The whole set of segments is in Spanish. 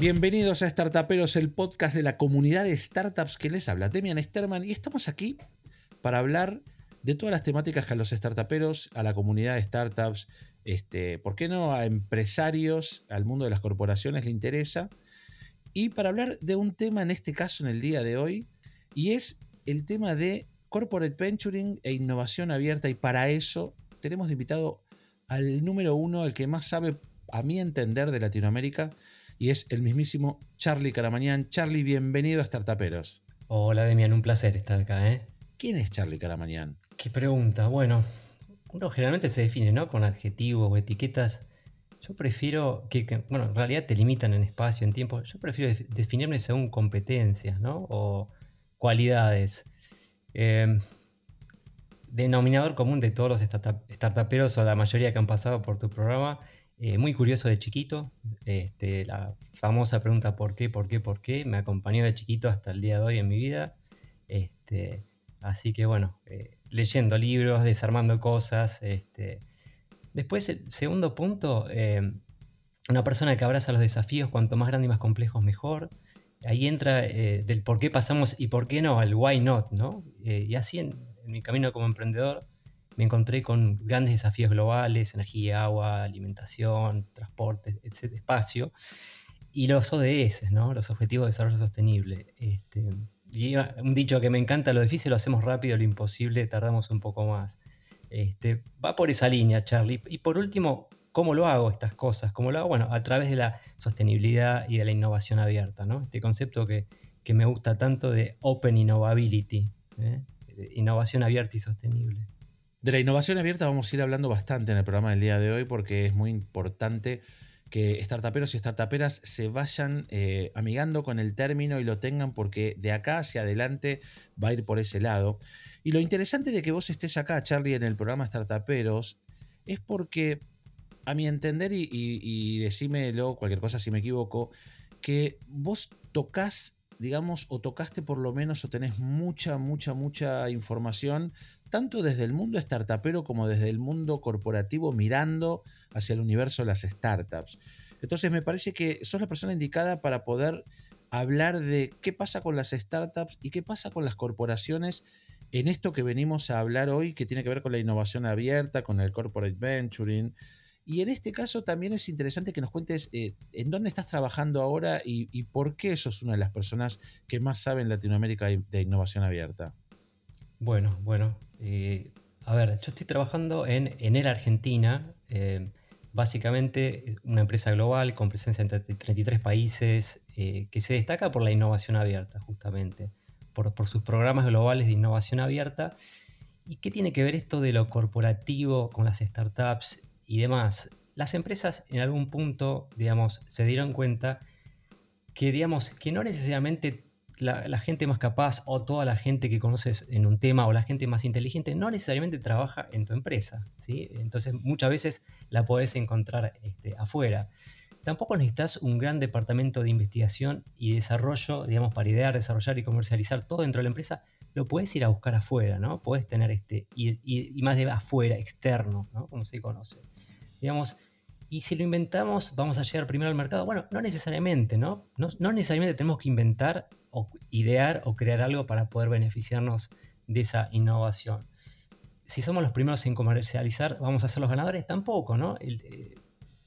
Bienvenidos a Startuperos, el podcast de la comunidad de startups que les habla Demian Sterman y estamos aquí para hablar de todas las temáticas que a los startuperos, a la comunidad de startups, este, ¿por qué no a empresarios, al mundo de las corporaciones le interesa? Y para hablar de un tema en este caso en el día de hoy, y es el tema de corporate venturing e innovación abierta. Y para eso tenemos de invitado al número uno, el que más sabe, a mi entender, de Latinoamérica, y es el mismísimo Charlie Caramañán. Charlie, bienvenido a Startuperos. Hola Demian, un placer estar acá. ¿eh? ¿Quién es Charlie Caramañán? Qué pregunta. Bueno, uno generalmente se define ¿no? con adjetivos o etiquetas. Yo prefiero que, bueno, en realidad te limitan en espacio, en tiempo. Yo prefiero definirme según competencias, ¿no? O cualidades. Em, denominador común de todos los startuperos o la mayoría que han pasado por tu programa, eh, muy curioso de chiquito. Este, la famosa pregunta ¿por qué, por qué, por qué? Me acompañó de chiquito hasta el día de hoy en mi vida. Este, así que bueno, eh, leyendo libros, desarmando cosas. Este. Después, el segundo punto, em, una persona que abraza los desafíos, cuanto más grandes y más complejos, mejor ahí entra eh, del por qué pasamos y por qué no, al why not, ¿no? Y así en, mi camino como emprendedor me encontré con grandes desafíos globales, energía, agua, alimentación, transporte, etc., espacio, y los ODS, ¿no? Los Objetivos de Desarrollo Sostenible. Este, y un dicho que me encanta, lo difícil lo hacemos rápido, lo imposible tardamos un poco más. Este, va por esa línea, Charlie. Y por último, ¿Cómo lo hago estas cosas? ¿Cómo lo hago? Bueno, a través de la sostenibilidad y de la innovación abierta, ¿no? Este concepto que, me gusta tanto de Open Innovability, ¿eh? innovación abierta y sostenible. De la innovación abierta vamos a ir hablando bastante en el programa del día de hoy porque es muy importante que startuperos y startuperas se vayan eh, amigando con el término y lo tengan porque de acá hacia adelante va a ir por ese lado. Y lo interesante de que vos estés acá, Charlie, en el programa Startuperos, es porque a mi entender, y, y, decímelo cualquier cosa si me equivoco, que vos tocas, digamos, o tocaste por lo menos, o tenés mucha, mucha, mucha información, tanto desde el mundo startupero como desde el mundo corporativo, mirando hacia el universo de las startups. Entonces me parece que sos la persona indicada para poder hablar de qué pasa con las startups y qué pasa con las corporaciones en esto que venimos a hablar hoy, que tiene que ver con la innovación abierta, con el corporate venturing, y en este caso también es interesante que nos cuentes eh, en dónde estás trabajando ahora y, por qué sos una de las personas que más sabe en Latinoamérica de innovación abierta. Bueno, bueno. Eh, a ver, yo estoy trabajando en Enel Argentina, eh, básicamente una empresa global con presencia en 33 países que se destaca por la innovación abierta, justamente, por, por sus programas globales de innovación abierta. ¿Y qué tiene que ver esto de lo corporativo con las startups y demás, las empresas en algún punto, digamos, se dieron cuenta que, digamos, que no necesariamente la, gente más capaz o toda la gente que conoces en un tema o la gente más inteligente no necesariamente trabaja en tu empresa, ¿sí? Entonces muchas veces la podés encontrar este, afuera. Tampoco necesitas un gran departamento de investigación y desarrollo, digamos, para idear, desarrollar y comercializar todo dentro de la empresa. Lo puedes ir a buscar afuera, ¿no? Puedes tener este, y, más de afuera, externo, ¿no? Como se conoce. Digamos, y si lo inventamos, vamos a llegar primero al mercado. Bueno, no necesariamente, ¿no? No, necesariamente tenemos que inventar o idear o crear algo para poder beneficiarnos de esa innovación. Si somos los primeros en comercializar, vamos a ser los ganadores, tampoco, ¿no? Eh,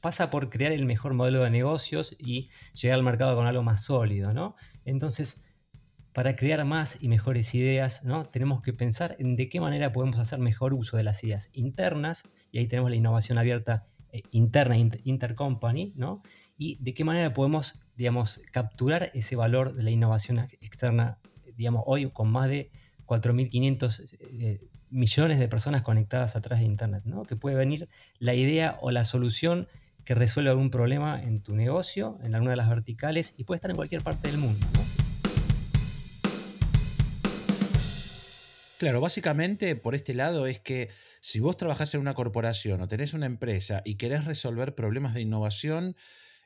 pasa por crear el mejor modelo de negocios y llegar al mercado con algo más sólido, ¿no? Entonces, para crear más y mejores ideas, ¿no? tenemos que pensar en de qué manera podemos hacer mejor uso de las ideas internas, y ahí tenemos la innovación abierta eh, interna, intercompany, ¿no? y de qué manera podemos digamos, capturar ese valor de la innovación externa, digamos, hoy con más de 4.500 eh, millones de personas conectadas a través de Internet, ¿no? que puede venir la idea o la solución que resuelve algún problema en tu negocio, en alguna de las verticales, y puede estar en cualquier parte del mundo. Claro, básicamente por este lado es que si vos trabajás en una corporación o tenés una empresa y querés resolver problemas de innovación,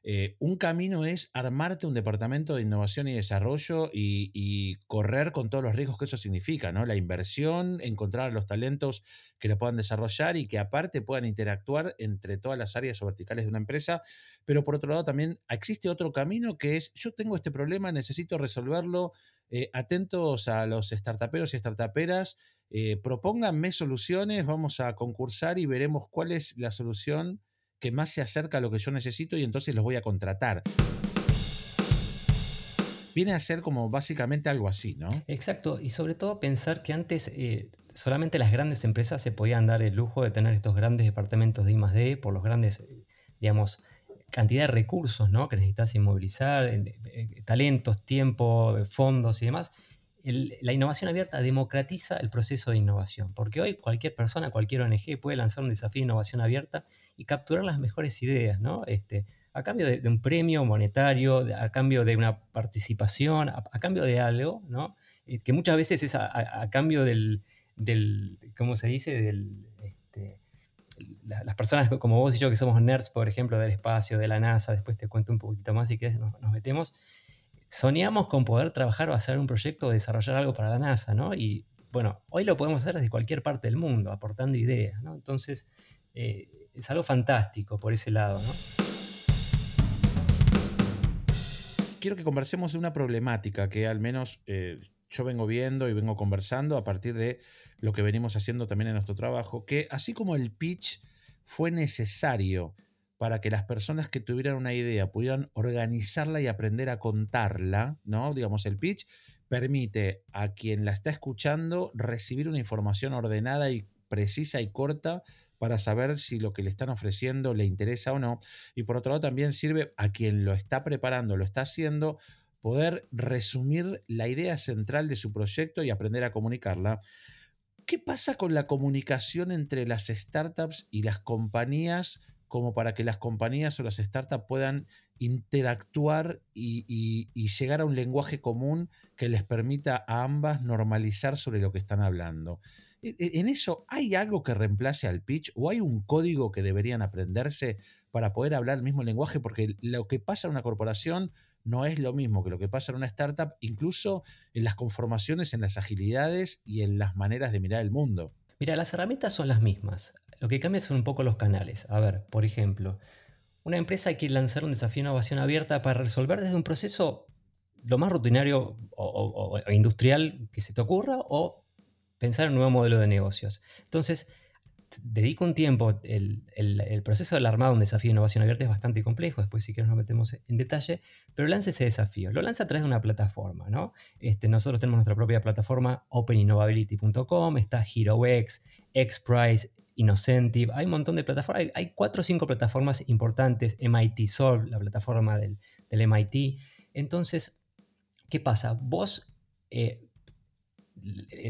Eh, un camino es armarte un departamento de innovación y desarrollo y, correr con todos los riesgos que eso significa, ¿no? La inversión, encontrar los talentos que lo puedan desarrollar y que aparte puedan interactuar entre todas las áreas o verticales de una empresa. Pero por otro lado también existe otro camino que es, yo tengo este problema, necesito resolverlo, eh, atentos a los startuperos y startuperas, eh, propónganme soluciones, vamos a concursar y veremos cuál es la solución que más se acerca a lo que yo necesito y entonces los voy a contratar. Viene a ser como básicamente algo así, ¿no? Exacto, y sobre todo pensar que antes eh, solamente las grandes empresas se podían dar el lujo de tener estos grandes departamentos de I+.D. por los grandes, digamos, cantidad de recursos ¿no? que necesitas inmovilizar, eh, talentos, tiempo, fondos y demás la innovación abierta democratiza el proceso de innovación, porque hoy cualquier persona, cualquier ONG puede lanzar un desafío de innovación abierta y capturar las mejores ideas, ¿no? Este, a cambio de, un premio monetario, a cambio de una participación, a, cambio de algo, ¿no? Eh, que muchas veces es a, cambio del, del, ¿cómo se dice? Del, este, las personas como vos y yo que somos nerds, por ejemplo, del espacio, de la NASA, después te cuento un poquito más si quieres, nos metemos soñamos con poder trabajar o hacer un proyecto o desarrollar algo para la NASA, ¿no? Y bueno, hoy lo podemos hacer desde cualquier parte del mundo, aportando ideas, ¿no? Entonces, eh, es algo fantástico por ese lado, ¿no? Quiero que conversemos de una problemática que al menos eh, yo vengo viendo y vengo conversando a partir de lo que venimos haciendo también en nuestro trabajo, que así como el pitch fue necesario para que las personas que tuvieran una idea pudieran organizarla y aprender a contarla, ¿no? Digamos, el pitch permite a quien la está escuchando recibir una información ordenada y precisa y corta para saber si lo que le están ofreciendo le interesa o no. Y por otro lado también sirve a quien lo está preparando, lo está haciendo, poder resumir la idea central de su proyecto y aprender a comunicarla. ¿Qué pasa con la comunicación entre las startups y las compañías como para que las compañías o las startups puedan interactuar y, llegar a un lenguaje común que les permita a ambas normalizar sobre lo que están hablando. E, e, ¿En eso hay algo que reemplace al pitch o hay un código que deberían aprenderse para poder hablar el mismo lenguaje? Porque lo que pasa en una corporación no es lo mismo que lo que pasa en una startup, incluso en las conformaciones, en las agilidades y en las maneras de mirar el mundo. Mira, las herramientas son las mismas. Lo que cambia son un poco los canales. A ver, por ejemplo, una empresa quiere lanzar un desafío de innovación abierta para resolver desde un proceso lo más rutinario o, industrial que se te ocurra o pensar en un nuevo modelo de negocios. Entonces, dedico un tiempo, el, proceso del armado un desafío de innovación abierta es bastante complejo, después si quieres nos metemos en detalle, pero lanza ese desafío, lo lanza a través de una plataforma, ¿no? Este, nosotros tenemos nuestra propia plataforma openinnovability.com, está HeroX, XPRIZE, Innocentive, hay un montón de plataformas, hay, cuatro o cinco plataformas importantes, MIT Solve, la plataforma del, MIT. Entonces, ¿qué pasa? Vos, eh,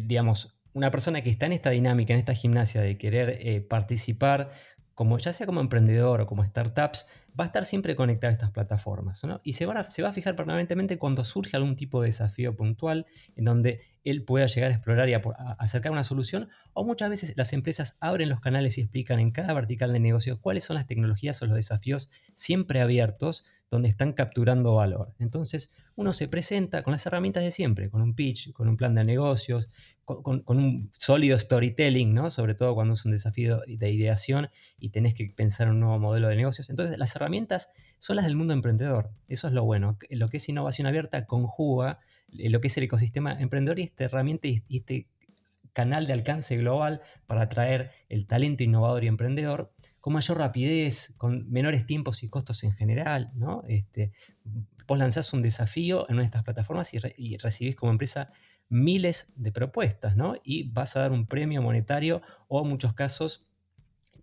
digamos, una persona que está en esta dinámica, en esta gimnasia de querer eh, participar, como, ya sea como emprendedor o como startups, va a estar siempre conectado a estas plataformas. Y se va, a, fijar permanentemente cuando surge algún tipo de desafío puntual en donde él pueda llegar a explorar y acercar una solución, o muchas veces las empresas abren los canales y explican en cada vertical de negocio cuáles son las tecnologías o los desafíos siempre abiertos donde están capturando valor. Entonces, uno se presenta con las herramientas de siempre, con un pitch, con un plan de negocios, con, un sólido storytelling, ¿no? sobre todo cuando es un desafío de ideación y tenés que pensar en un nuevo modelo de negocios. Entonces, las herramientas son las del mundo emprendedor. Eso es lo bueno. Lo que es innovación abierta conjuga lo que es el ecosistema emprendedor y esta herramienta y este canal de alcance global para atraer el talento innovador y emprendedor con mayor rapidez, con menores tiempos y costos en general. ¿no? Este, vos lanzás un desafío en una de estas plataformas y, recibís como empresa miles de propuestas, ¿no? Y vas a dar un premio monetario o en muchos casos,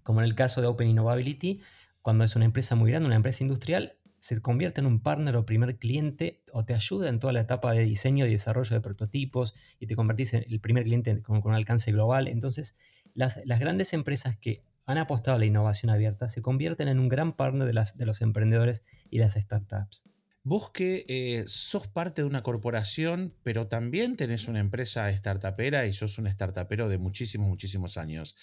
como en el caso de Open Innovability, cuando es una empresa muy grande, una empresa industrial, se convierte en un partner o primer cliente o te ayuda en toda la etapa de diseño y desarrollo de prototipos y te convertís en el primer cliente con, con alcance global. Entonces, las, grandes empresas que han apostado a la innovación abierta se convierten en un gran partner de, las, de los emprendedores y las startups. Vos que eh, sos parte de una corporación, pero también tenés una empresa startupera y sos un startupero de muchísimos, muchísimos años.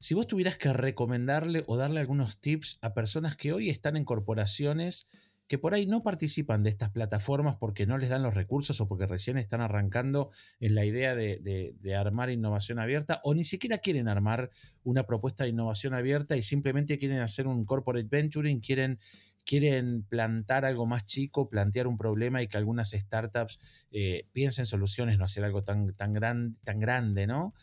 Si vos tuvieras que recomendarle o darle algunos tips a personas que hoy están en corporaciones que por ahí no participan de estas plataformas porque no les dan los recursos o porque recién están arrancando en la idea de, armar innovación abierta o ni siquiera quieren armar una propuesta de innovación abierta y simplemente quieren hacer un corporate venturing, quieren quieren plantar algo más chico, plantear un problema y que algunas startups eh, piensen soluciones, no hacer algo tan, tan, tan grande, ¿no?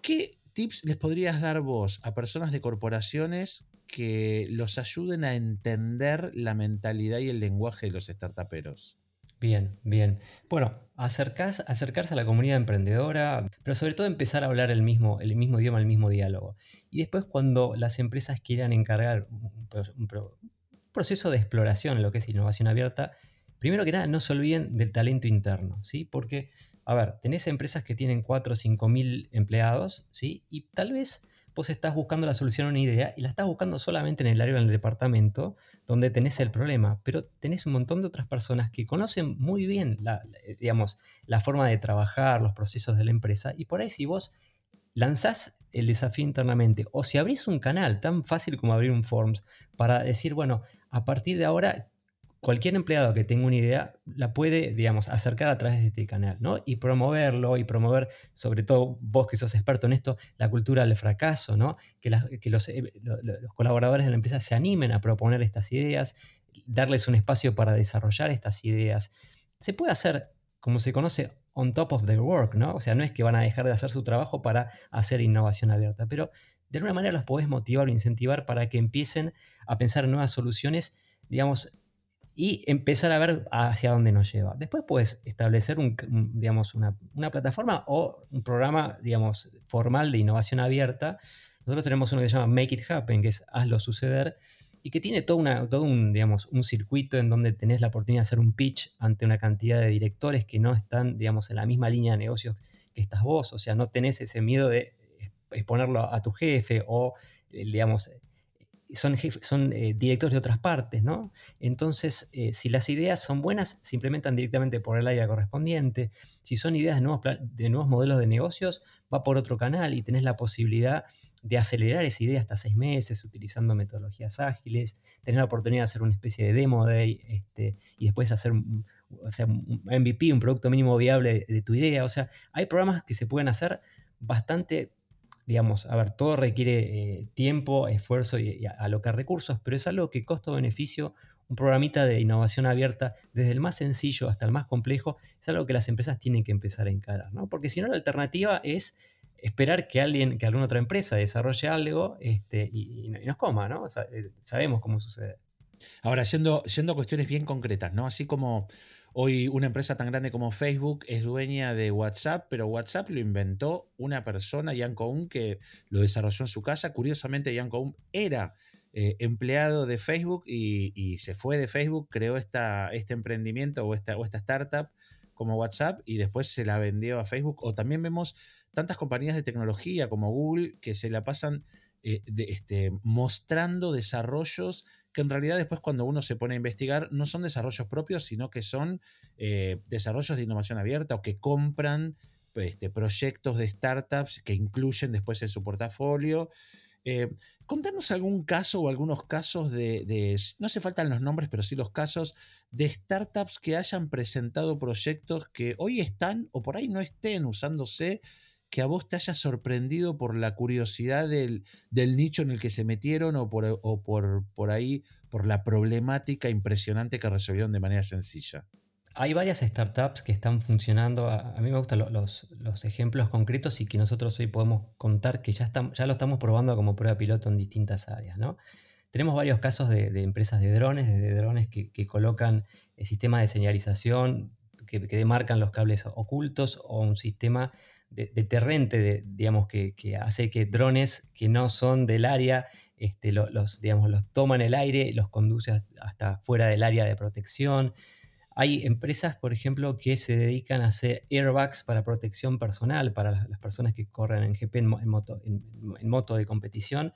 ¿Qué tips les podrías dar vos a personas de corporaciones que los ayuden a entender la mentalidad y el lenguaje de los startuperos? Bien, bien. Bueno, acercarse, acercarse a la comunidad emprendedora, pero sobre todo empezar a hablar el mismo, el mismo idioma, el mismo diálogo. Y después cuando las empresas quieran encargar un, proceso de exploración en lo que es innovación abierta, primero que nada no se olviden del talento interno, ¿sí? Porque, a ver, tenés empresas que tienen 4 o 5 mil empleados, ¿sí? Y tal vez vos estás buscando la solución a una idea y la estás buscando solamente en el área del departamento donde tenés el problema, pero tenés un montón de otras personas que conocen muy bien la, digamos, la forma de trabajar, los procesos de la empresa, y por ahí si vos lanzás el desafío internamente o si abrís un canal tan fácil como abrir un Forms para decir, bueno, a partir de ahora cualquier empleado que tenga una idea la puede, digamos, acercar a través de este canal, ¿no? Y promoverlo y promover, sobre todo vos que sos experto en esto, la cultura del fracaso, ¿no? Que, eh, los, colaboradores de la empresa se animen a proponer estas ideas, darles un espacio para desarrollar estas ideas. Se puede hacer, como se conoce, on top of their work, ¿no? O sea, no es que van a dejar de hacer su trabajo para hacer innovación abierta, pero de alguna manera los podés motivar o incentivar para que empiecen a pensar en nuevas soluciones, digamos, y empezar a ver hacia dónde nos lleva. Después puedes establecer digamos, una, plataforma o un programa digamos, formal de innovación abierta. Nosotros tenemos uno que se llama Make It Happen, que es hazlo suceder, y que tiene todo, una, todo un, digamos, un circuito en donde tenés la oportunidad de hacer un pitch ante una cantidad de directores que no están digamos, en la misma línea de negocios que estás vos. O sea, no tenés ese miedo de exponerlo a tu jefe o, eh, digamos, son, son eh, directores de otras partes, ¿no? Entonces, eh, si las ideas son buenas, se implementan directamente por el área correspondiente. Si son ideas de nuevos, de nuevos modelos de negocios, va por otro canal y tenés la posibilidad de acelerar esa idea hasta seis meses utilizando metodologías ágiles, tener la oportunidad de hacer una especie de demo day este, y después hacer un, MVP, un producto mínimo viable de tu idea. O sea, hay programas que se pueden hacer bastante digamos, a ver, todo requiere eh, tiempo, esfuerzo y, alocar recursos, pero es algo que costo-beneficio, un programita de innovación abierta, desde el más sencillo hasta el más complejo, es algo que las empresas tienen que empezar a encarar, ¿no? Porque si no, la alternativa es esperar que alguien, que alguna otra empresa desarrolle algo este, y, nos coma, ¿no? Eh, sabemos cómo sucede. Ahora, yendo, yendo cuestiones bien concretas, ¿no? Así como Hoy una empresa tan grande como Facebook es dueña de WhatsApp, pero WhatsApp lo inventó una persona, Jan Koum, que lo desarrolló en su casa. Curiosamente, Jan Koum era eh, empleado de Facebook y, se fue de Facebook, creó esta, este emprendimiento o esta, o esta startup como WhatsApp y después se la vendió a Facebook. O también vemos tantas compañías de tecnología como Google que se la pasan eh, este, mostrando desarrollos que en realidad después cuando uno se pone a investigar no son desarrollos propios, sino que son eh, desarrollos de innovación abierta o que compran este, proyectos de startups que incluyen después en su portafolio. Eh, contanos algún caso o algunos casos de, de, no hace falta los nombres, pero sí los casos de startups que hayan presentado proyectos que hoy están o por ahí no estén usándose que a vos te haya sorprendido por la curiosidad del, nicho en el que se metieron o, por, por, por ahí, por la problemática impresionante que resolvieron de manera sencilla? Hay varias startups que están funcionando. A, mí me gustan los, ejemplos concretos y que nosotros hoy podemos contar que ya, ya lo estamos probando como prueba piloto en distintas áreas. ¿no? Tenemos varios casos de, empresas de drones, de drones que, colocan el sistemas de señalización que, que demarcan los cables ocultos o un sistema deterrente, de, digamos, que, hace que drones que no son del área este, los, digamos, los toman el aire, los conduce hasta fuera del área de protección. Hay empresas, por ejemplo, que se dedican a hacer airbags para protección personal para las, personas que corren en GP en, moto, en moto de competición.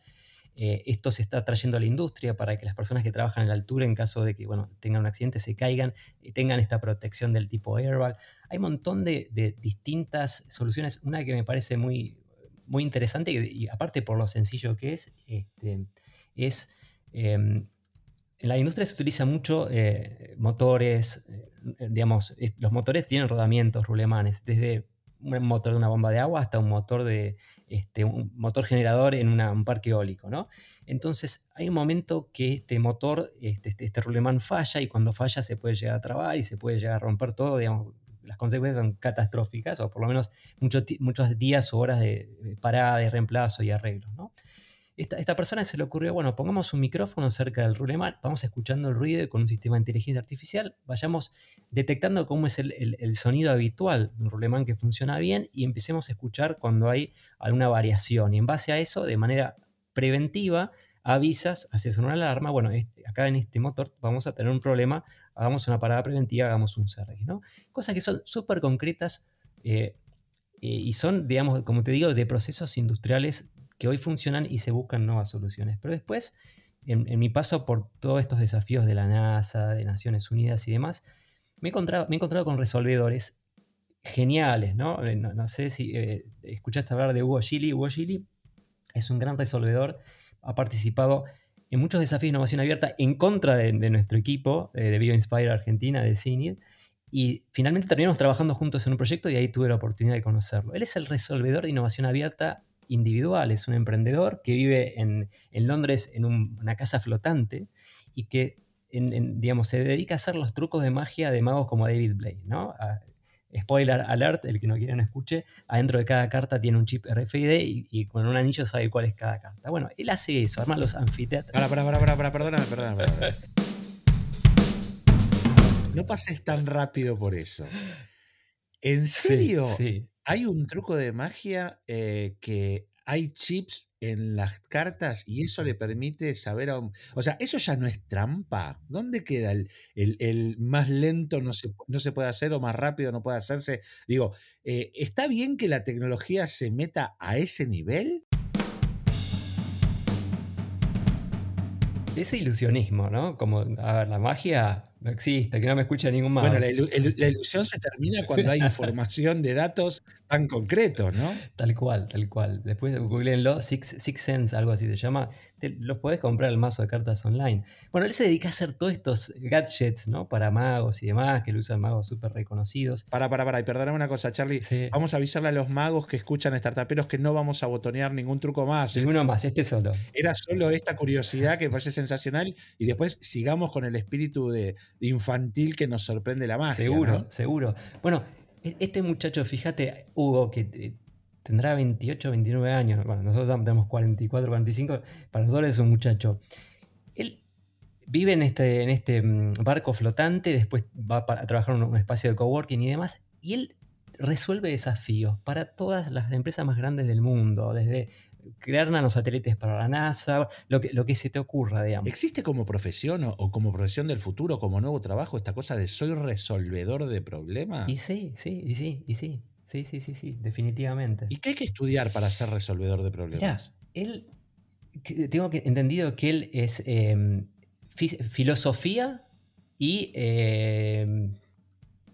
Eh, esto se está trayendo a la industria para que las personas que trabajan en la altura, en caso de que bueno, tengan un accidente, se caigan y tengan esta protección del tipo airbag. Hay un montón de, distintas soluciones. Una que me parece muy, muy interesante y, aparte por lo sencillo que es, este, es em, en la industria se utiliza mucho eh, motores, eh, digamos, los motores tienen rodamientos, rulemanes, desde un motor de una bomba de agua hasta un motor de este, un motor generador en un parque eólico, ¿no? Entonces hay un momento que este motor, este, este, este, rulemán falla y cuando falla se puede llegar a trabar y se puede llegar a romper todo, digamos, las consecuencias son catastróficas o por lo menos muchos, muchos días o horas de parada, de reemplazo y arreglo, ¿no? Esta, persona se le ocurrió, bueno, pongamos un micrófono cerca del rulemán, vamos escuchando el ruido con un sistema de inteligencia artificial vayamos detectando cómo es el, sonido habitual de un rulemán que funciona bien y empecemos a escuchar cuando hay alguna variación. Y en base a eso, de manera preventiva, avisas, haces una alarma, bueno, este, acá en este motor vamos a tener un problema, hagamos una parada preventiva, hagamos un CRI, ¿no? Cosas que son súper concretas eh, eh, y son, digamos, como te digo, de procesos industriales que hoy funcionan y se buscan nuevas soluciones. Pero después, en, mi paso por todos estos desafíos de la NASA, de Naciones Unidas y demás, me he encontrado, con resolvedores geniales, ¿no? Eh, no, sé si eh, escuchaste hablar de Hugo Gili. Hugo Gili es un gran resolvedor, ha participado en muchos desafíos de innovación abierta en contra de, nuestro equipo eh, de BioInspire Argentina, de CINID, y finalmente terminamos trabajando juntos en un proyecto y ahí tuve la oportunidad de conocerlo. Él es el resolvedor de innovación abierta individual, es un emprendedor que vive en, Londres en una casa flotante y que digamos, se dedica a hacer los trucos de magia de magos como David Blaine. ¿no? spoiler alert, el que no quiera no escuche, adentro de cada carta tiene un chip RFID y, con un anillo sabe cuál es cada carta. Bueno, él hace eso, arma los anfiteatros. Para, para, para, para, para, perdóname, perdóname. No pases tan rápido por eso. ¿En serio? sí hay un truco de magia eh, que hay chips en las cartas y eso le permite saber a un... O sea, eso ya no es trampa. ¿Dónde queda el, más lento no se, no se, puede hacer o más rápido no puede hacerse? Digo, eh, ¿está bien que la tecnología se meta a ese nivel? ese ilusionismo, ¿no? Como, a ver, la magia no existe, que no me escucha ningún más. Bueno, la, ilusión se termina cuando hay información de datos tan concretos, ¿no? Tal cual, tal cual. Después googleenlo, Six, Six Sense, algo así se llama. los podés comprar el mazo de cartas online. Bueno, él se dedica a hacer todos estos gadgets, ¿no? Para magos y demás, que lo usan magos súper reconocidos. Para, para, para, y perdóname una cosa, Charlie. Vamos a avisarle a los magos que escuchan startuperos que no vamos a botonear ningún truco más. Ninguno más, este solo. Era solo esta curiosidad que parece sensacional y después sigamos con el espíritu de, infantil que nos sorprende la magia. Seguro, seguro. Bueno, e, este muchacho, fíjate, Hugo, que eh, tendrá 28, 29 años, bueno, nosotros tenemos 44, 45, para nosotros es un muchacho. Él vive en este, en este mm, barco flotante, después va a trabajar en un espacio de coworking y demás, y él resuelve desafíos para todas las empresas más grandes del mundo, desde crear nanosatélites para la NASA, lo que, lo que se te ocurra, digamos. ¿Existe como profesión o, como profesión del futuro, como nuevo trabajo, esta cosa de soy resolvedor de problemas? Y sí, sí, y sí, y sí. Sí, sí, sí, sí, definitivamente. ¿Y qué hay que estudiar para ser resolvedor de problemas? él, tengo entendido que él es em, filosofía y em,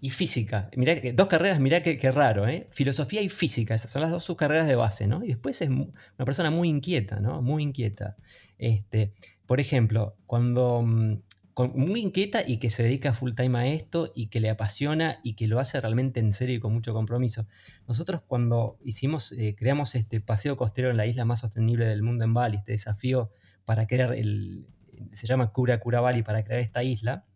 y física. Mirá, dos carreras, mirá qué, raro, ¿eh? Filosofía y física, esas son las dos sus carreras de base, ¿no? Y después es una persona muy inquieta, ¿no? Muy inquieta. Este, por ejemplo, cuando... Mm, muy inquieta y que se dedica full time a esto y que le apasiona y que lo hace realmente en serio y con mucho compromiso. Nosotros cuando hicimos, eh, creamos este paseo costero en la isla más sostenible del mundo en Bali, este desafío para crear el, se llama Cura Cura Bali, para crear esta isla,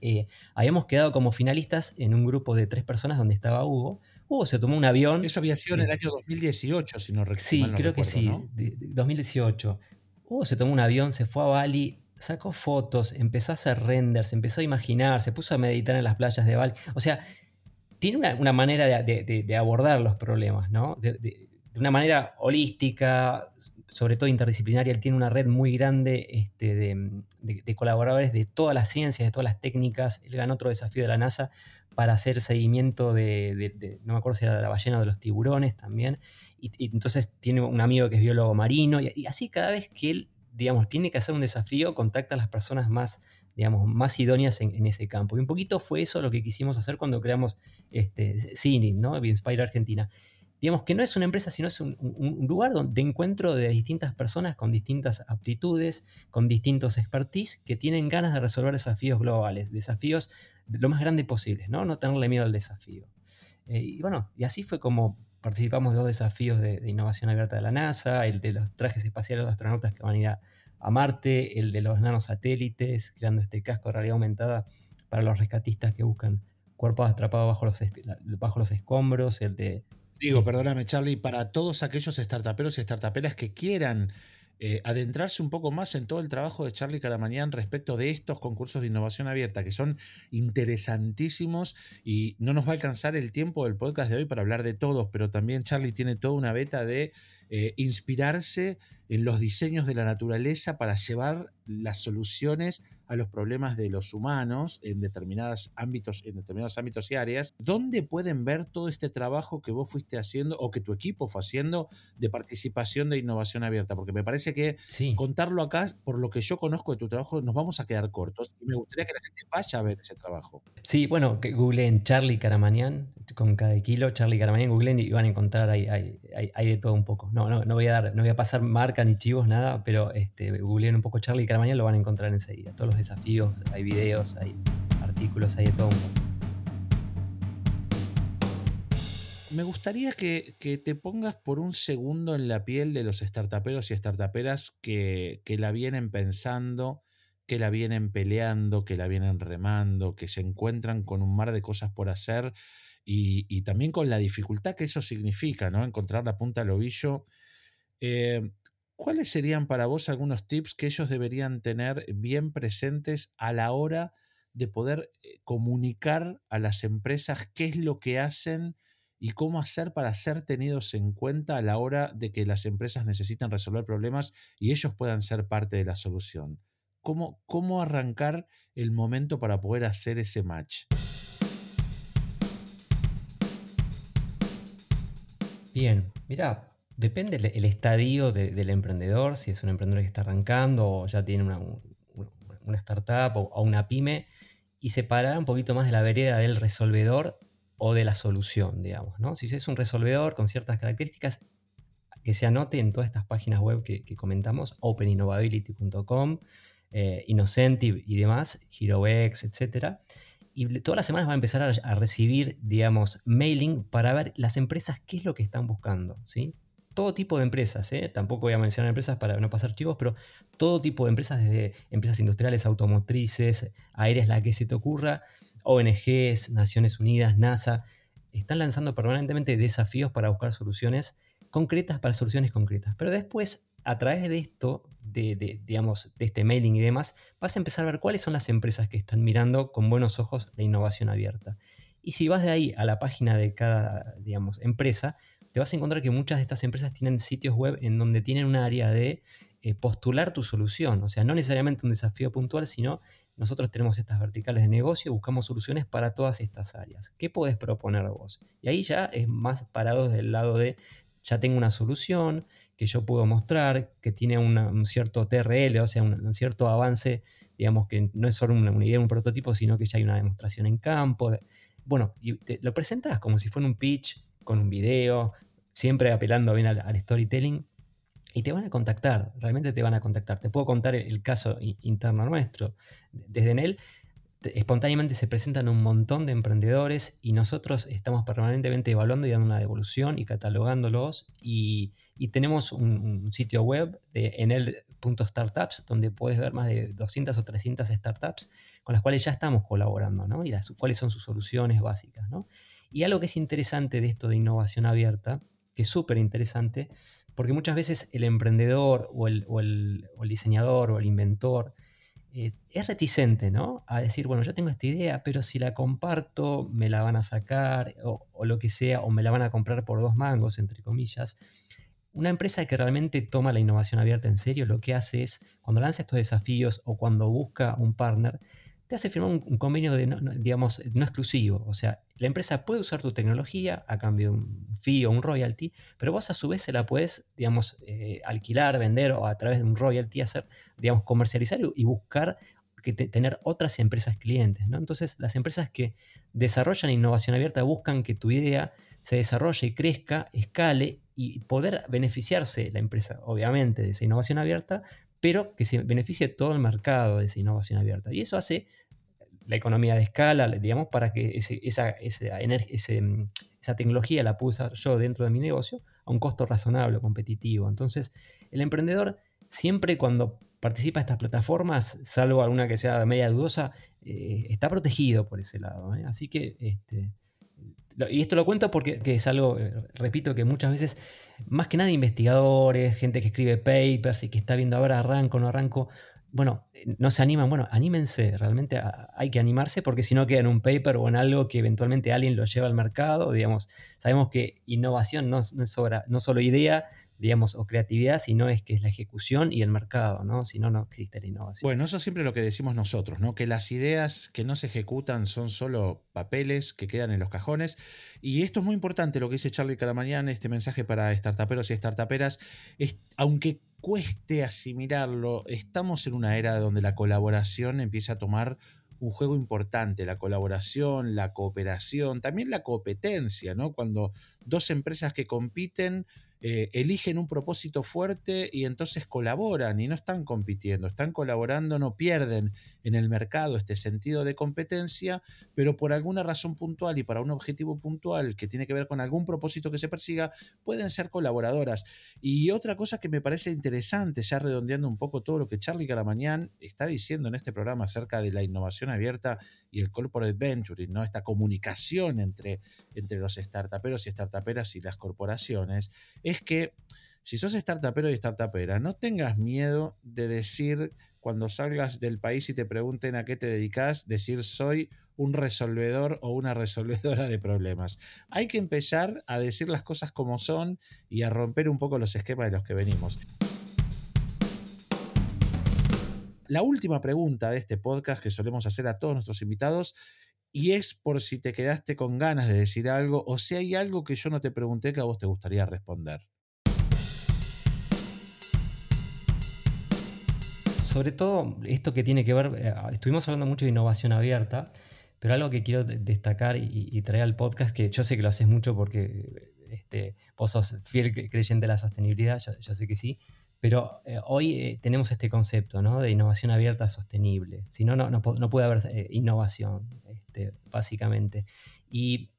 eh, habíamos quedado como finalistas en un grupo de tres personas donde estaba Hugo. Hugo se tomó un avión. Eso había sido en el año 2018, si no recuerdo. Sí, creo que sí, 2018. Hugo se tomó un avión, se fue a Bali, sacó fotos, empezó a hacer renders, empezó a imaginar, se puso a meditar en las playas de Bali. O sea, tiene una, manera de, abordar los problemas, ¿no? de una manera holística, sobre todo interdisciplinaria, él tiene una red muy grande este, de, colaboradores de todas las ciencias, de todas las técnicas. Él ganó otro desafío de la NASA para hacer seguimiento de, no me acuerdo si era de la ballena o de los tiburones también. Y, entonces tiene un amigo que es biólogo marino. Y, así cada vez que él, digamos, tiene que hacer un desafío, contacta a las personas más, digamos, más idóneas en, ese campo. Y un poquito fue eso lo que quisimos hacer cuando creamos este, Cine, ¿no? Inspire Argentina digamos que no es una empresa, sino es un, lugar de encuentro de distintas personas con distintas aptitudes, con distintos expertise, que tienen ganas de resolver desafíos globales, desafíos lo más grande posible, ¿no? No tenerle miedo al desafío. Eh, y bueno, y así fue como participamos de dos desafíos de, innovación abierta de la NASA, el de los trajes espaciales de los astronautas que van a ir a, Marte, el de los nanosatélites, creando este casco de realidad aumentada para los rescatistas que buscan cuerpos atrapados bajo los escombros, el de... Digo, perdóname Charlie, para todos aquellos startuperos y startuperas que quieran eh, adentrarse un poco más en todo el trabajo de Charlie Caramañán respecto de estos concursos de innovación abierta, que son interesantísimos y no nos va a alcanzar el tiempo del podcast de hoy para hablar de todos, pero también Charlie tiene toda una beta de eh, inspirarse en los diseños de la naturaleza para llevar las soluciones a los problemas de los humanos en determinados ámbitos, en determinados ámbitos y áreas. ¿Dónde pueden ver todo este trabajo que vos fuiste haciendo o que tu equipo fue haciendo de participación de innovación abierta? Porque me parece que contarlo acá, por lo que yo conozco de tu trabajo, nos vamos a quedar cortos y me gustaría que la gente vaya a ver ese trabajo. Sí, bueno, que googleen Charlie Caramanian con cada kilo, Charlie Caramanian, googleen y van a encontrar ahí, hay, de todo un poco. No, no, no voy a dar, no voy a pasar marca ni chivos, nada, pero este, googleen un poco Charlie Caramanian, lo van a encontrar enseguida. Todos los desafíos, hay videos, hay artículos, hay de todo Me gustaría que, te pongas por un segundo en la piel de los startuperos y startuperas que, que la vienen pensando, que la vienen peleando, que la vienen remando, que se encuentran con un mar de cosas por hacer y, también con la dificultad que eso significa, ¿no? Encontrar la punta al ovillo. Eh, ¿Cuáles serían para vos algunos tips que ellos deberían tener bien presentes a la hora de poder eh, comunicar a las empresas qué es lo que hacen y cómo hacer para ser tenidos en cuenta a la hora de que las empresas necesitan resolver problemas y ellos puedan ser parte de la solución? ¿Cómo, cómo arrancar el momento para poder hacer ese match? Bien, mira, Depende el, estadio del emprendedor, si es un emprendedor que está arrancando o ya tiene una, startup o, una pyme, y separar un poquito más de la vereda del resolvedor o de la solución, digamos. ¿no? Si es un resolvedor con ciertas características, que se anote en todas estas páginas web que, comentamos, openinnovability.com, eh, Innocentive y demás, HeroX, etc. Y todas las semanas va a empezar a, a, recibir, digamos, mailing para ver las empresas qué es lo que están buscando, ¿sí? Todo tipo de empresas, ¿eh? tampoco voy a mencionar empresas para no pasar chivos, pero todo tipo de empresas, desde empresas industriales, automotrices, aéreas, la que se te ocurra, ONGs, Naciones Unidas, NASA, están lanzando permanentemente desafíos para buscar soluciones concretas para soluciones concretas. Pero después, a través de esto, de, digamos, de este mailing y demás, vas a empezar a ver cuáles son las empresas que están mirando con buenos ojos la innovación abierta. Y si vas de ahí a la página de cada, digamos, empresa, te vas a encontrar que muchas de estas empresas tienen sitios web en donde tienen un área de eh, postular tu solución. O sea, no necesariamente un desafío puntual, sino nosotros tenemos estas verticales de negocio, buscamos soluciones para todas estas áreas. ¿Qué podés proponer vos? Y ahí ya es más parado del lado de, ya tengo una solución que yo puedo mostrar, que tiene un cierto TRL, o sea, un, cierto avance, digamos que no es solo una, una, idea, un prototipo, sino que ya hay una demostración en campo. bueno, y te, lo presentas como si fuera un pitch con un video, siempre apelando bien al, storytelling. Y te van a contactar, realmente te van a contactar. Te puedo contar el, caso interno nuestro. Desde en él, espontáneamente se presentan un montón de emprendedores y nosotros estamos permanentemente evaluando y dando una devolución y catalogándolos. Y, tenemos un, sitio web de enel.startups donde puedes ver más de 200 o 300 startups con las cuales ya estamos colaborando, ¿no? Y las, cuáles son sus soluciones básicas, ¿no? Y algo que es interesante de esto de innovación abierta, que es súper interesante, porque muchas veces el emprendedor o el, diseñador o el inventor eh, es reticente, ¿no? A decir, bueno, yo tengo esta idea, pero si la comparto, me la van a sacar o, o lo que sea, o me la van a comprar por dos mangos, entre comillas. Una empresa que realmente toma la innovación abierta en serio, lo que hace es, cuando lanza estos desafíos o cuando busca un partner, te hace firmar un, convenio de, no, digamos, no exclusivo. O sea, la empresa puede usar tu tecnología a cambio de un fee o un royalty, pero vos a su vez se la puedes, digamos, eh, alquilar, vender o a través de un royalty hacer, digamos, comercializar y buscar tener otras empresas clientes. ¿no? Entonces, las empresas que desarrollan innovación abierta buscan que tu idea se desarrolle y crezca, escale y poder beneficiarse la empresa, obviamente, de esa innovación abierta, pero que se beneficie todo el mercado de esa innovación abierta. Y eso hace la economía de escala, digamos, para que esa, esa, tecnología la pueda yo dentro de mi negocio a un costo razonable, competitivo. Entonces, el emprendedor siempre cuando participa de estas plataformas, salvo alguna que sea media dudosa, eh, está protegido por ese lado. ¿eh? Así que, este, y esto lo cuento porque es algo, eh, repito, que muchas veces, más que nada investigadores, gente que escribe papers y que está viendo ahora arranco, no arranco, bueno, no se animan, bueno, anímense, realmente hay que animarse porque si no queda en un paper o en algo que eventualmente alguien lo lleva al mercado, digamos, sabemos que innovación no, no es no solo idea, digamos, o creatividad, sino es que es la ejecución y el mercado, ¿no? Si no, no existe la innovación. Bueno, eso es siempre lo que decimos nosotros, ¿no? Que las ideas que no se ejecutan son solo papeles que quedan en los cajones. Y esto es muy importante, lo que dice Charlie Caramanian, este mensaje para startuperos y startuperas, es, aunque cueste asimilarlo, estamos en una era donde la colaboración empieza a tomar un juego importante, la colaboración, la cooperación, también la competencia, ¿no? Cuando dos empresas que compiten eh, eligen un propósito fuerte y entonces colaboran y no están compitiendo, están colaborando, no pierden en el mercado este sentido de competencia, pero por alguna razón puntual y para un objetivo puntual que tiene que ver con algún propósito que se persiga, pueden ser colaboradoras. Y otra cosa que me parece interesante, ya redondeando un poco todo lo que Charlie Caramanian está diciendo en este programa acerca de la innovación abierta y el corporate venturing, ¿no? esta comunicación entre, entre los startuperos y startuperas y las corporaciones, es que si sos startupero y startupera, no tengas miedo de decir cuando salgas del país y te pregunten a qué te dedicas, decir soy un resolvedor o una resolvedora de problemas. Hay que empezar a decir las cosas como son y a romper un poco los esquemas de los que venimos. La última pregunta de este podcast que solemos hacer a todos nuestros invitados y es por si te quedaste con ganas de decir algo o si hay algo que yo no te pregunté que a vos te gustaría responder. Sobre todo esto que tiene que ver, eh, estuvimos hablando mucho de innovación abierta, pero algo que quiero destacar y, traer al podcast, que yo sé que lo haces mucho porque este, vos sos fiel creyente de la sostenibilidad, yo sé que sí, pero eh, hoy eh, tenemos este concepto ¿no? de innovación abierta sostenible. Si no, no, puede haber eh, innovación, este, básicamente. Y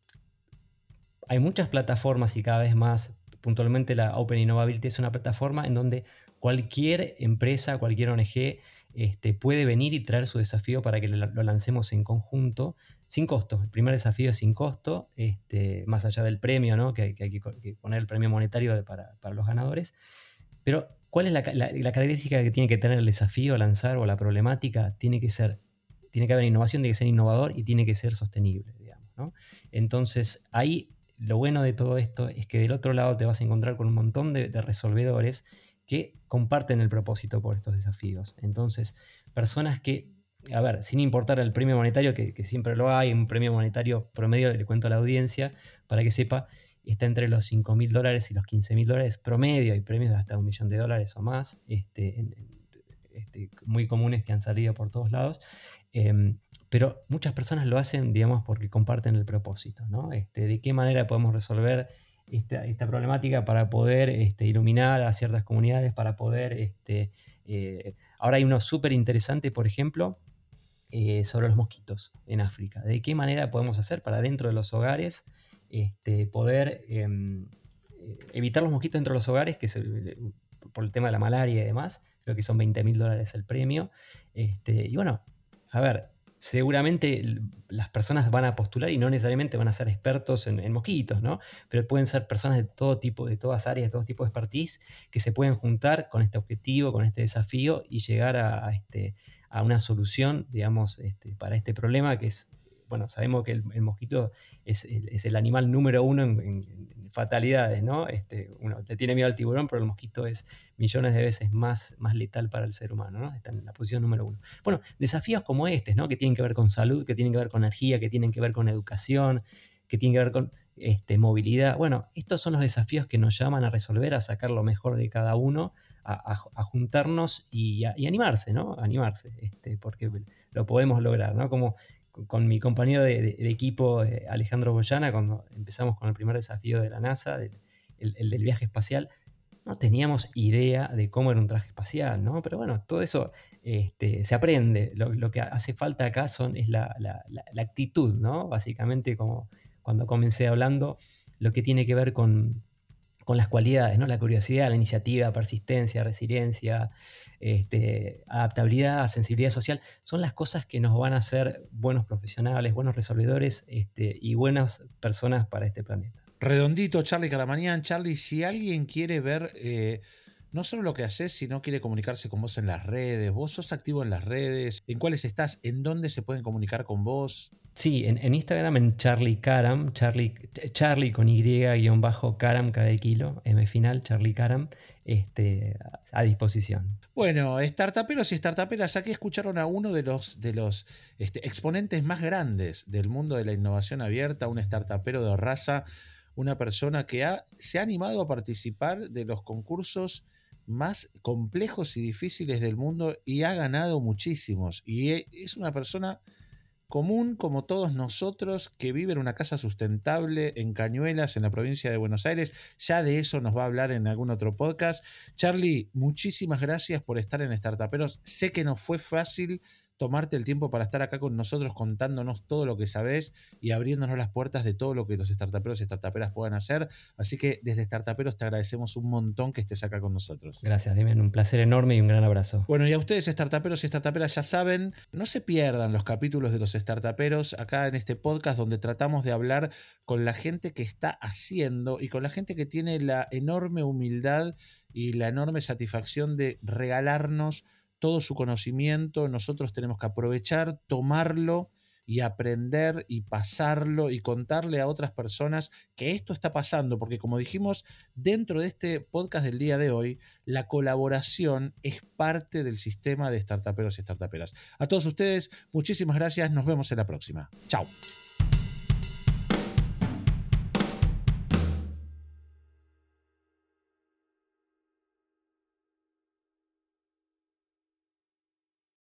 hay muchas plataformas y cada vez más, puntualmente la Open Innovability es una plataforma en donde cualquier empresa, cualquier ONG este, puede venir y traer su desafío para que lo, lancemos en conjunto sin costo. El primer desafío es sin costo, este, más allá del premio, ¿no? que, hay que poner el premio monetario para, para los ganadores. Pero ¿Cuál es la, característica que tiene que tener el desafío, lanzar o la problemática? Tiene que ser, tiene que haber innovación, tiene que ser innovador y tiene que ser sostenible, digamos. Entonces, ahí lo bueno de todo esto es que del otro lado te vas a encontrar con un montón de, resolvedores que comparten el propósito por estos desafíos. Entonces, personas que, a ver, sin importar el premio monetario, que siempre lo hay, un premio monetario promedio, le cuento a la audiencia para que sepa, está entre los 5 mil dólares y los 15 mil dólares promedio, hay premios de hasta un millón de dólares o más, este, este, muy comunes que han salido por todos lados. Em, pero muchas personas lo hacen, digamos, porque comparten el propósito, ¿no? Este, de qué manera podemos resolver esta, esta problemática para poder este, iluminar a ciertas comunidades, para poder... Este, eh, ahora hay uno súper interesante, por ejemplo, eh, sobre los mosquitos en África. ¿De qué manera podemos hacer para dentro de los hogares este, poder em, eh, evitar los mosquitos dentro de los hogares, que por el tema de la malaria y demás, creo que son 20 mil dólares el premio. Este, y bueno, a ver, seguramente las personas van a postular y no necesariamente van a ser expertos en, mosquitos, ¿no? Pero pueden ser personas de todo tipo, de todas áreas, de todo tipo de expertise, que se pueden juntar con este objetivo, con este desafío y llegar a, este, una solución, digamos, este, para este problema que es bueno, sabemos que el, mosquito es, el animal número uno en, fatalidades, ¿no? Este, uno le tiene miedo al tiburón, pero el mosquito es millones de veces más, más letal para el ser humano, ¿no? Está en la posición número uno. Bueno, desafíos como este, ¿no? Que tienen que ver con salud, que tienen que ver con energía, que tienen que ver con educación, que tienen que ver con este, movilidad. Bueno, estos son los desafíos que nos llaman a resolver, a sacar lo mejor de cada uno, a, juntarnos y, animarse, ¿no? Animarse, este, porque lo podemos lograr, ¿no? Como con mi compañero de, equipo, eh, Alejandro Boyana, cuando empezamos con el primer desafío de la NASA, el, del viaje espacial, no teníamos idea de cómo era un traje espacial, ¿no? Pero bueno, todo eso este, se aprende. Lo, que hace falta acá son, es la, actitud, ¿no? Básicamente, como cuando comencé hablando, lo que tiene que ver con, con las cualidades, ¿no? La curiosidad, la iniciativa, persistencia, resiliencia, este, adaptabilidad, sensibilidad social, son las cosas que nos van a hacer buenos profesionales, buenos resolvedores este, y buenas personas para este planeta. Redondito, Charlie Caramanian. Charlie, si alguien quiere ver eh, no solo lo que haces, sino quiere comunicarse con vos en las redes, vos sos activo en las redes, en cuáles estás, en dónde se pueden comunicar con vos. Sí, en, Instagram en Charlie Caram, Charlie, Charlie con Y-Caram cada kilo, M final, Charlie Caram, este, a disposición. Bueno, startuperos y startuperas, aquí escucharon a uno de los, de los este, exponentes más grandes del mundo de la innovación abierta, un startupero de raza una persona que ha, se ha animado a participar de los concursos más complejos y difíciles del mundo y ha ganado muchísimos. Y es una persona común como todos nosotros que vive en una casa sustentable en Cañuelas, en la provincia de Buenos Aires. Ya de eso nos va a hablar en algún otro podcast. Charlie, muchísimas gracias por estar en Startuperos. Sé que no fue fácil tomarte el tiempo para estar acá con nosotros contándonos todo lo que sabes y abriéndonos las puertas de todo lo que los startuperos y startuperas puedan hacer. Así que desde Startuperos te agradecemos un montón que estés acá con nosotros. Gracias, Demian. Un placer enorme y un gran abrazo. Bueno, y a ustedes, startuperos y startuperas, ya saben, no se pierdan los capítulos de los startuperos acá en este podcast donde tratamos de hablar con la gente que está haciendo y con la gente que tiene la enorme humildad y la enorme satisfacción de regalarnos todo su conocimiento, nosotros tenemos que aprovechar, tomarlo y aprender y pasarlo y contarle a otras personas que esto está pasando, porque como dijimos dentro de este podcast del día de hoy, la colaboración es parte del sistema de startuperos y startuperas. A todos ustedes, muchísimas gracias, nos vemos en la próxima. Chao.